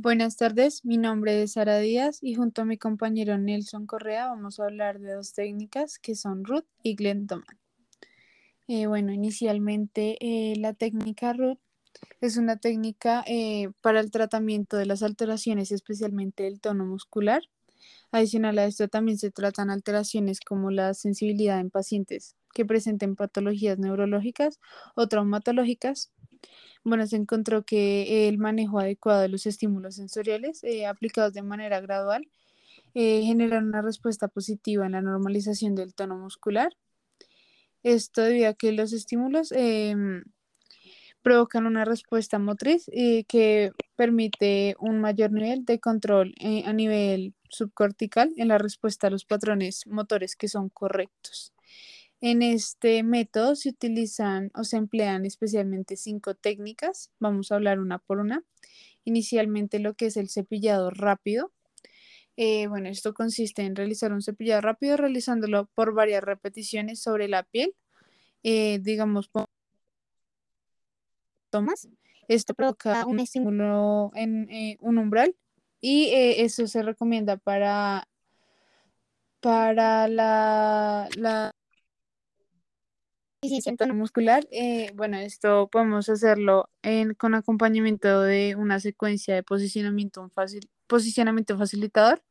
Buenas tardes, mi nombre es Sara Díaz y junto a mi compañero Nelson Correa vamos a hablar de dos técnicas que son Ruth y Glendoman. Eh, bueno, inicialmente eh, la técnica Ruth es una técnica eh, para el tratamiento de las alteraciones, especialmente del tono muscular. Adicional a esto también se tratan alteraciones como la sensibilidad en pacientes que presenten patologías neurológicas o traumatológicas bueno, se encontró que el manejo adecuado de los estímulos sensoriales eh, aplicados de manera gradual eh, generan una respuesta positiva en la normalización del tono muscular. Esto debido a que los estímulos em, provocan una respuesta motriz eh, que permite un mayor nivel de control a nivel subcortical en la respuesta a los patrones motores que son correctos. En este método se utilizan o se emplean especialmente cinco técnicas. Vamos a hablar una por una. Inicialmente lo que es el cepillado rápido. Eh, bueno, esto consiste en realizar un cepillado rápido realizándolo por varias repeticiones sobre la piel. Eh, digamos, tomas. Esto provoca un estímulo en eh, un umbral y eso se recomienda para, para la, la tono muscular, eh, bueno, esto podemos hacerlo con acompañamiento de una secuencia de posicionamiento, fácil, posicionamiento facilitador,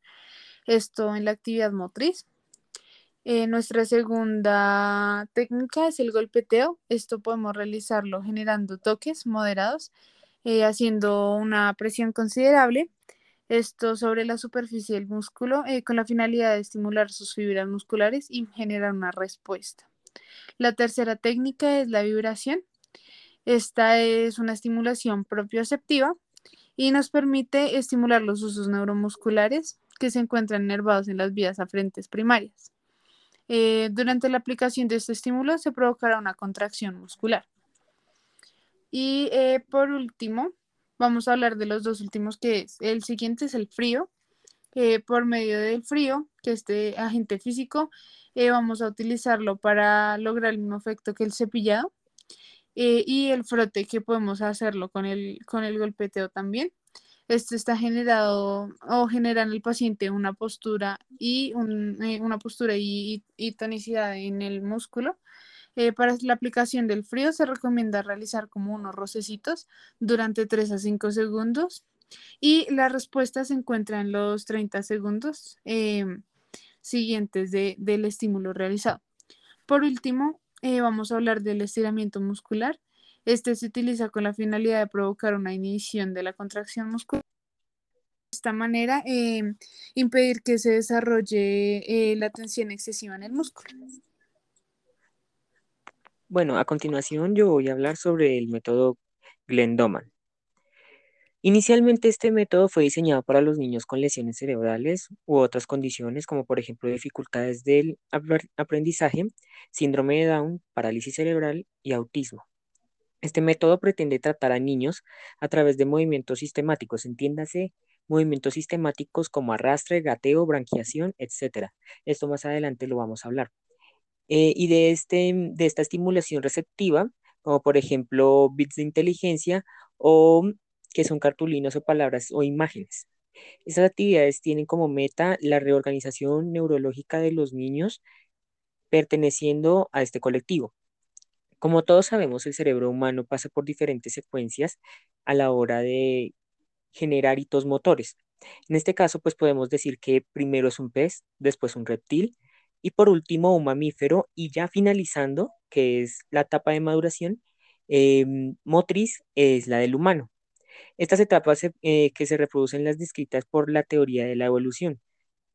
esto en la actividad motriz. Eh, nuestra segunda técnica es el golpeteo. Esto podemos realizarlo generando toques moderados, eh, haciendo una presión considerable. Esto sobre la superficie del músculo con la finalidad de estimular sus fibras musculares y generar una respuesta. La tercera técnica es la vibración. Esta es una estimulación propioceptiva y nos permite estimular los usos neuromusculares que se encuentran nervados en las vías afrentes primarias. Eh, durante la aplicación de este estímulo se provocará una contracción muscular. Y eh, por último, vamos a hablar de los dos últimos que es. El siguiente es el frío. Eh, por medio del frío, que este agente físico eh, vamos a utilizarlo para lograr el mismo efecto que el cepillado. Eh, y el frote que podemos hacerlo con el, con el golpeteo también. Esto está generado o genera en el paciente una postura y eh, una postura y, tonicidad en el músculo. para la aplicación del frío se recomienda realizar como unos rocecitos durante 3 a 5 segundos y la respuesta se encuentra en los 30 segundos siguientes del estímulo realizado. Por último, eh, vamos a hablar del estiramiento muscular. Este se utiliza con la finalidad de provocar una inhibición de la contracción muscular. De esta manera, eh, impedir que se desarrolle eh, la tensión excesiva en el músculo. Bueno, a continuación yo voy a hablar sobre el método Glendoman. Inicialmente este método fue diseñado para los niños con lesiones cerebrales u otras condiciones como por ejemplo dificultades del aprendizaje, síndrome de Down, parálisis cerebral y autismo. Este método pretende tratar a niños a través de movimientos sistemáticos, entiéndase movimientos sistemáticos como arrastre, gateo, branquiación, etc. Esto más adelante lo vamos a hablar. Eh, y de, este, de esta estimulación receptiva, como por ejemplo bits de inteligencia o que son cartulinas o palabras o imágenes. Estas actividades tienen como meta la reorganización neurológica de los niños perteneciendo a este colectivo. Como todos sabemos, el cerebro humano pasa por diferentes secuencias a la hora de generar hitos motores. En este caso, pues podemos decir que primero es un pez, después un reptil y por último un mamífero y ya finalizando, que es la etapa de maduración em, motriz, es la del humano. Estas etapas eh, que se reproducen las descritas por la teoría de la evolución.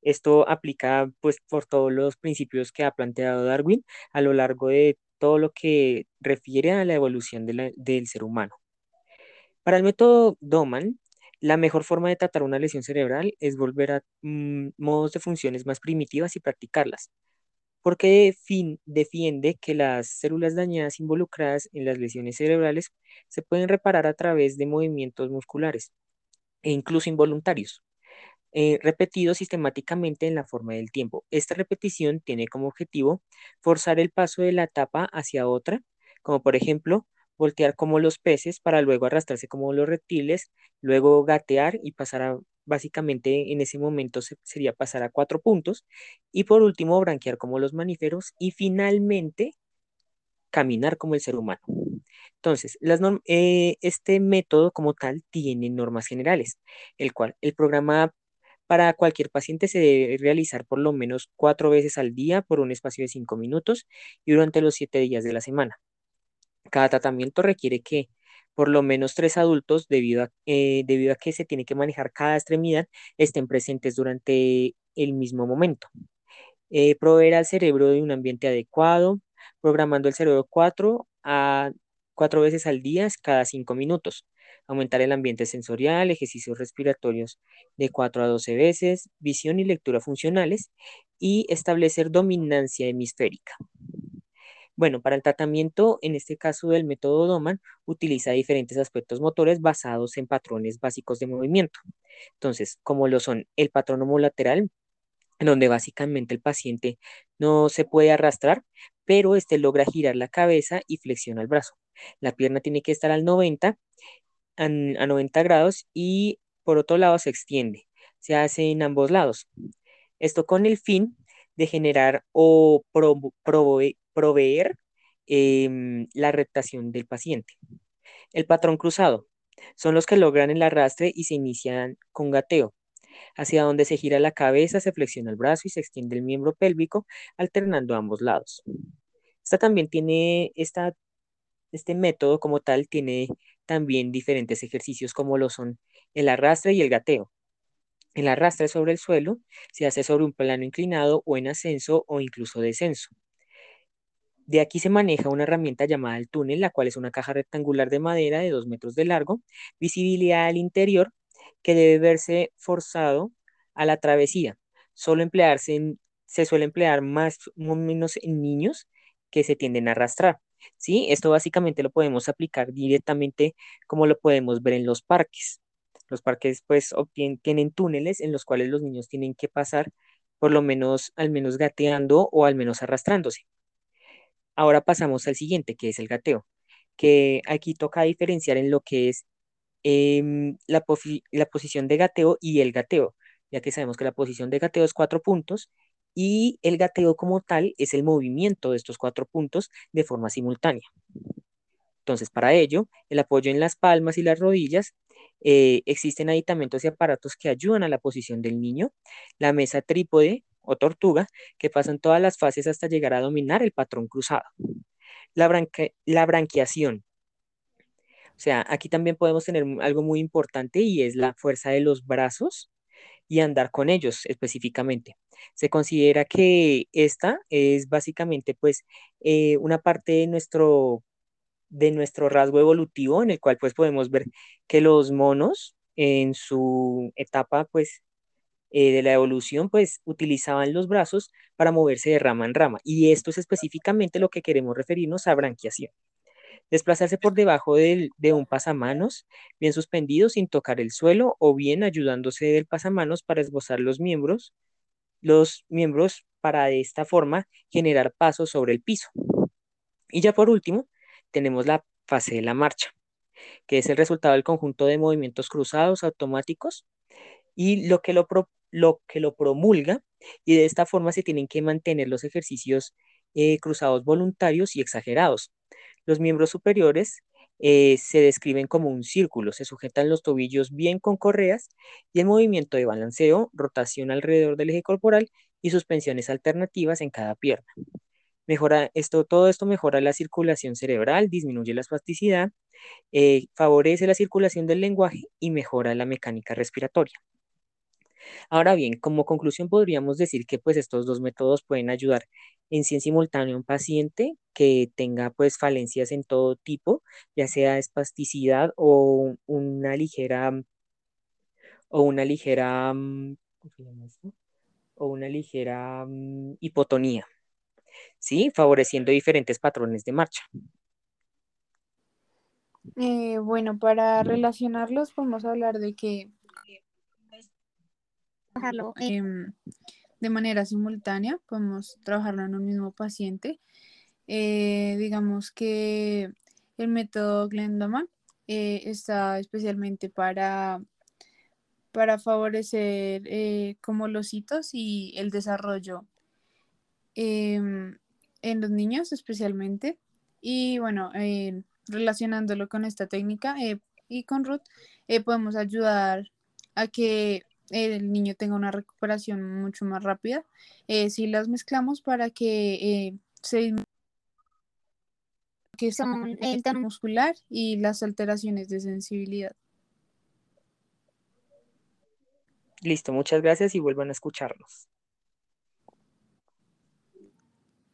Esto aplica pues por todos los principios que ha planteado Darwin a lo largo de todo lo que refiere a la evolución del ser humano. Para el método Doman, la mejor forma de tratar una lesión cerebral es volver a mm, modos de funciones más primitivas y practicarlas porque fin, defiende que las células dañadas involucradas en las lesiones cerebrales se pueden reparar a través de movimientos musculares e incluso involuntarios, eh, repetidos sistemáticamente en la forma del tiempo. Esta repetición tiene como objetivo forzar el paso de la etapa hacia otra, como por ejemplo voltear como los peces para luego arrastrarse como los reptiles, luego gatear y pasar a, básicamente en ese momento sería pasar a cuatro puntos y por último branquear como los mamíferos y finalmente caminar como el ser humano. Entonces, eh, este método como tal tiene normas generales, el cual el programa para cualquier paciente se debe realizar por lo menos cuatro veces al día por un espacio de cinco minutos y durante los siete días de la semana. Cada tratamiento requiere que por lo menos tres adultos, debido a, eh, debido a que se tiene que manejar cada extremidad, estén presentes durante el mismo momento. Eh, proveer al cerebro de un ambiente adecuado, programando el cerebro cuatro a cuatro veces al día cada cinco minutos. Aumentar el ambiente sensorial, ejercicios respiratorios de 4 a 12 veces, visión y lectura funcionales y establecer dominancia hemisférica. Bueno, para el tratamiento, en este caso del método Doman, utiliza diferentes aspectos motores basados en patrones básicos de movimiento. Entonces, como lo son el patrón homolateral, donde básicamente el paciente no se puede arrastrar, pero este logra girar la cabeza y flexiona el brazo. La pierna tiene que estar al 90, a 90 grados y por otro lado se extiende. Se hace en ambos lados. Esto con el fin de generar o proveer em, la reptación del paciente. El patrón cruzado son los que logran el arrastre y se inician con gateo, hacia donde se gira la cabeza, se flexiona el brazo y se extiende el miembro pélvico, alternando ambos lados. Esta también tiene, esta, este método como tal tiene también diferentes ejercicios como lo son el arrastre y el gateo. El arrastre sobre el suelo se hace sobre un plano inclinado o en ascenso o incluso descenso. De aquí se maneja una herramienta llamada el túnel, la cual es una caja rectangular de madera de 2 metros de largo, visibilidad al interior, que debe verse forzado a la travesía. Solo emplearse se suele emplear más o menos en niños que se tienden a arrastrar. ¿sí? Esto básicamente lo podemos aplicar directamente como lo podemos ver en los parques. Los parques pues tienen túneles en los cuales los niños tienen que pasar por lo menos al menos gateando o al menos arrastrándose. Ahora pasamos al siguiente, que es el gateo, que aquí toca diferenciar en lo que es em, la, posición de gateo y el gateo, ya que sabemos que la posición de gateo es cuatro puntos y el gateo como tal es el movimiento de estos cuatro puntos de forma simultánea. Entonces, para ello, el apoyo en las palmas y las rodillas, eh, existen aditamentos y aparatos que ayudan a la posición del niño, la mesa trípode o tortuga, que pasan todas las fases hasta llegar a dominar el patrón cruzado. La, la branquiación. O sea, aquí también podemos tener algo muy importante y es la fuerza de los brazos y andar con ellos específicamente. Se considera que esta es básicamente pues eh, una parte de nuestro, de nuestro rasgo evolutivo en el cual pues podemos ver que los monos en su etapa pues eh, de la evolución pues utilizaban los brazos para moverse de rama en rama y esto es específicamente lo que queremos referirnos a branquiación. Desplazarse por debajo de un pasamanos, bien suspendido sin tocar el suelo o bien ayudándose del pasamanos para esbozar los miembros, los miembros para de esta forma generar pasos sobre el piso. Y ya por último, tenemos la fase de la marcha, que es el resultado del conjunto de movimientos cruzados automáticos y lo que lo, lo, que lo promulga, y de esta forma se tienen que mantener los ejercicios eh, cruzados voluntarios y exagerados, los miembros superiores eh, se describen como un círculo, se sujetan los tobillos bien con correas y el movimiento de balanceo, rotación alrededor del eje corporal y suspensiones alternativas en cada pierna. Mejora esto, todo esto mejora la circulación cerebral, disminuye la espasticidad, eh, favorece la circulación del lenguaje y mejora la mecánica respiratoria. Ahora bien, como conclusión podríamos decir que pues estos dos métodos pueden ayudar en sí en simultáneo a un paciente que tenga pues falencias en todo tipo, ya sea espasticidad o una ligera o una ligera mm, o una ligera mm, hipotonía, ¿sí? Favoreciendo diferentes patrones de marcha. Eh, bueno, para relacionarlos podemos hablar de que Em, de manera simultánea, podemos trabajarlo en un mismo paciente. Eh, digamos que El método Glendoman eh, está especialmente para, para favorecer eh, como los hitos y el desarrollo em, en los niños especialmente. Y bueno, relacionándolo con esta técnica y con Ruth, podemos ayudar a que el niño tenga una recuperación mucho más rápida si las mezclamos para que se que son el tono muscular y las alteraciones de sensibilidad. Listo, muchas gracias y vuelvan a escucharnos.